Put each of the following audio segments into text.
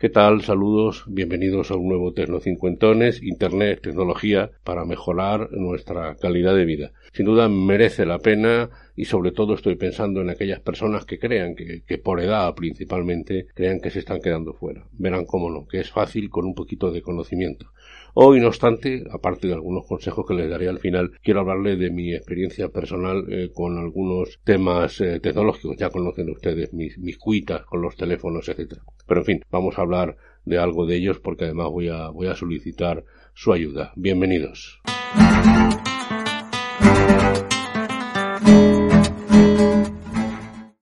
¿Qué tal? Saludos, bienvenidos a un nuevo Tecnocincuentones, Internet, tecnología para mejorar nuestra calidad de vida. Sin duda merece la pena y sobre todo estoy pensando en aquellas personas que crean que, que, por edad principalmente crean que se están quedando fuera. Verán cómo no, que es fácil con un poquito de conocimiento. Hoy, no obstante, aparte de algunos consejos que les daré al final, quiero hablarle de mi experiencia personal eh, con algunos temas eh, tecnológicos. Ya conocen ustedes mis, cuitas con los teléfonos, etcétera. Pero en fin, vamos a hablar de algo de ellos porque además voy a solicitar su ayuda. Bienvenidos.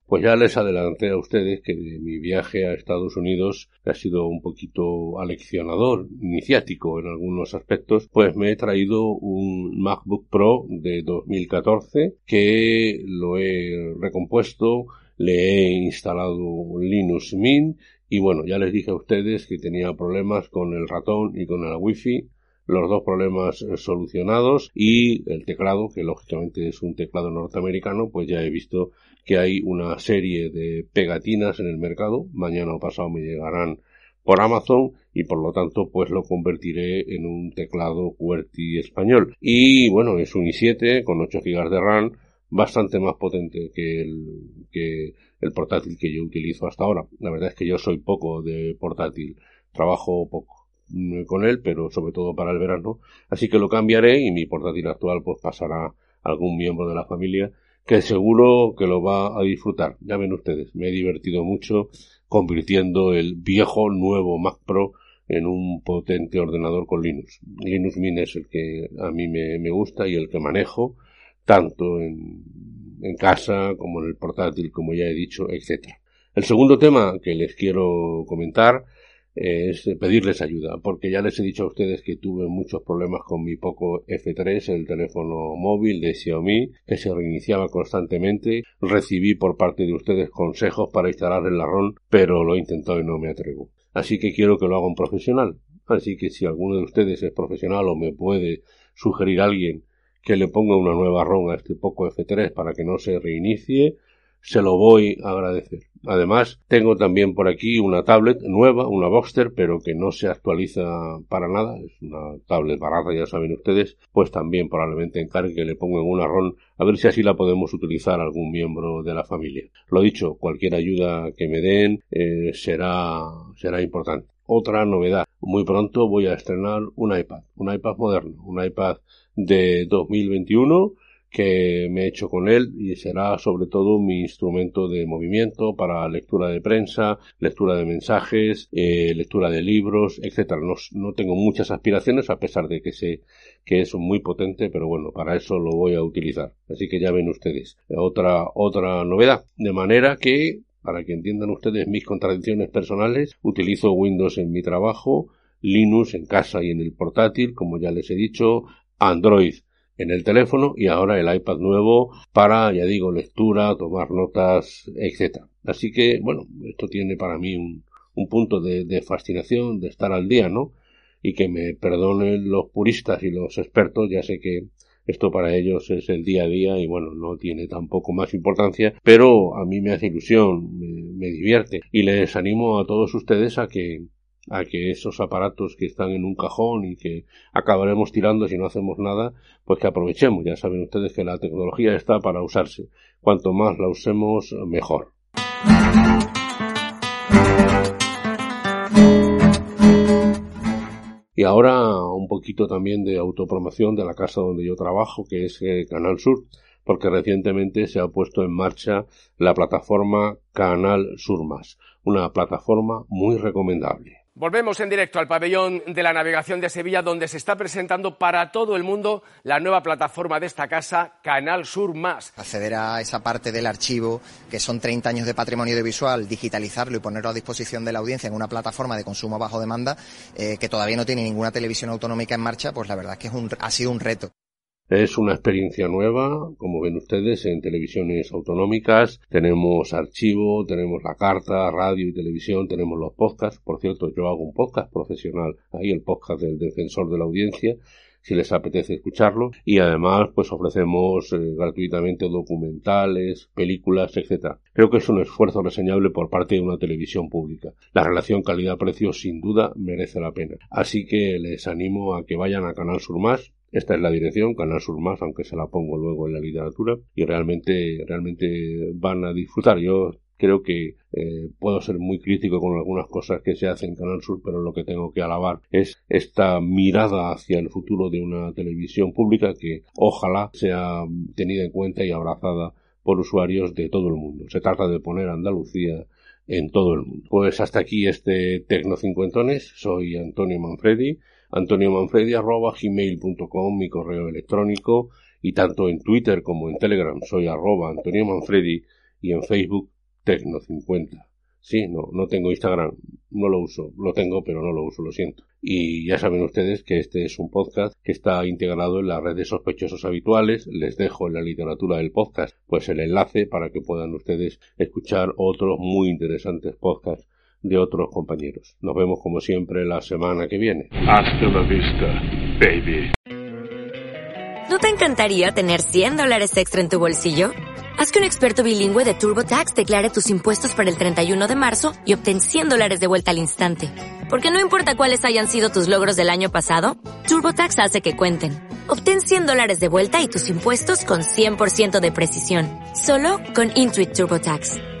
Pues ya les adelanté a ustedes que mi viaje a Estados Unidos ha sido un poquito aleccionador, iniciático en algunos aspectos, pues me he traído un MacBook Pro de 2014 que lo he recompuesto, le he instalado Linux Mint y bueno, ya les dije a ustedes que tenía problemas con el ratón y con el wifi los dos problemas solucionados y el teclado, que lógicamente es un teclado norteamericano, pues ya he visto que hay una serie de pegatinas en el mercado. Mañana o pasado me llegarán por Amazon y por lo tanto pues lo convertiré en un teclado QWERTY español. Y bueno, es un i7 con 8 GB de RAM, bastante más potente que el, que el portátil que yo utilizo hasta ahora. La verdad es que yo soy poco de portátil, trabajo poco con él, pero sobre todo para el verano. Así que lo cambiaré y mi portátil actual pues pasará a algún miembro de la familia que seguro que lo va a disfrutar. Ya ven ustedes, me he divertido mucho convirtiendo el viejo nuevo Mac Pro en un potente ordenador con Linux. Linux Mint es el que a mí me, me gusta y el que manejo tanto en, en casa como en el portátil, como ya he dicho, etcétera. El segundo tema que les quiero comentar es pedirles ayuda, porque ya les he dicho a ustedes que tuve muchos problemas con mi Poco F3, el teléfono móvil de Xiaomi, que se reiniciaba constantemente. Recibí por parte de ustedes consejos para instalar el ROM, pero lo he y no me atrevo. Así que quiero que lo haga un profesional. Así que si alguno de ustedes es profesional o me puede sugerir alguien que le ponga una nueva ROM a este Poco F3 para que no se reinicie, se lo voy a agradecer. Además, tengo también por aquí una tablet nueva, una Boxster, pero que no se actualiza para nada. Es una tablet barata, ya saben ustedes. Pues también probablemente encargue que le pongan una RON a ver si así la podemos utilizar algún miembro de la familia. Lo dicho, cualquier ayuda que me den eh, será, será importante. Otra novedad. Muy pronto voy a estrenar un iPad, un iPad moderno, un iPad de 2021 que me he hecho con él y será sobre todo mi instrumento de movimiento para lectura de prensa, lectura de mensajes, eh, lectura de libros, etcétera. No, no, tengo muchas aspiraciones a pesar de que sé que es muy potente, pero bueno, para eso lo voy a utilizar. Así que ya ven ustedes. Otra, otra novedad. De manera que, para que entiendan ustedes mis contradicciones personales, utilizo Windows en mi trabajo, Linux en casa y en el portátil, como ya les he dicho, Android en el teléfono y ahora el iPad nuevo para, ya digo, lectura, tomar notas, etc. Así que, bueno, esto tiene para mí un, un punto de, de, fascinación, de estar al día, ¿no? Y que me perdonen los puristas y los expertos, ya sé que esto para ellos es el día a día y bueno, no tiene tampoco más importancia, pero a mí me hace ilusión, me, me divierte y les animo a todos ustedes a que a que esos aparatos que están en un cajón y que acabaremos tirando si no hacemos nada, pues que aprovechemos. Ya saben ustedes que la tecnología está para usarse. Cuanto más la usemos, mejor. Y ahora un poquito también de autopromoción de la casa donde yo trabajo, que es eh, Canal Sur, porque recientemente se ha puesto en marcha la plataforma Canal Sur Más, una plataforma muy recomendable. Volvemos en directo al pabellón de la navegación de Sevilla, donde se está presentando para todo el mundo la nueva plataforma de esta casa, Canal Sur Más. Acceder a esa parte del archivo, que son 30 años de patrimonio audiovisual, digitalizarlo y ponerlo a disposición de la audiencia en una plataforma de consumo bajo demanda, eh, que todavía no tiene ninguna televisión autonómica en marcha, pues la verdad es que es un, ha sido un reto. Es una experiencia nueva, como ven ustedes, en televisiones autonómicas. Tenemos archivo, tenemos la carta, radio y televisión, tenemos los podcasts. Por cierto, yo hago un podcast profesional, ahí el podcast del defensor de la audiencia, si les apetece escucharlo. Y además, pues ofrecemos eh, gratuitamente documentales, películas, etc. Creo que es un esfuerzo reseñable por parte de una televisión pública. La relación calidad-precio sin duda merece la pena. Así que les animo a que vayan a Canal Sur Más esta es la dirección, Canal Sur Más, aunque se la pongo luego en la literatura, y realmente, realmente van a disfrutar. Yo creo que eh, puedo ser muy crítico con algunas cosas que se hacen en Canal Sur, pero lo que tengo que alabar es esta mirada hacia el futuro de una televisión pública que ojalá sea tenida en cuenta y abrazada por usuarios de todo el mundo. Se trata de poner Andalucía en todo el mundo. Pues hasta aquí este Tecno Cincuentones. Soy Antonio Manfredi antoniomanfredi.gmail.com, mi correo electrónico, y tanto en Twitter como en Telegram soy arroba Antonio Manfredi y en Facebook Tecno50. Sí, no, no tengo Instagram, no lo uso, lo tengo pero no lo uso, lo siento. Y ya saben ustedes que este es un podcast que está integrado en la red de sospechosos habituales. Les dejo en la literatura del podcast pues el enlace para que puedan ustedes escuchar otros muy interesantes podcasts de otros compañeros. Nos vemos como siempre la semana que viene. Hasta la vista, baby. ¿No te encantaría tener 100 dólares extra en tu bolsillo? Haz que un experto bilingüe de TurboTax declare tus impuestos para el 31 de marzo y obtén 100 dólares de vuelta al instante. Porque no importa cuáles hayan sido tus logros del año pasado, TurboTax hace que cuenten. Obtén 100 dólares de vuelta y tus impuestos con 100% de precisión. Solo con Intuit TurboTax.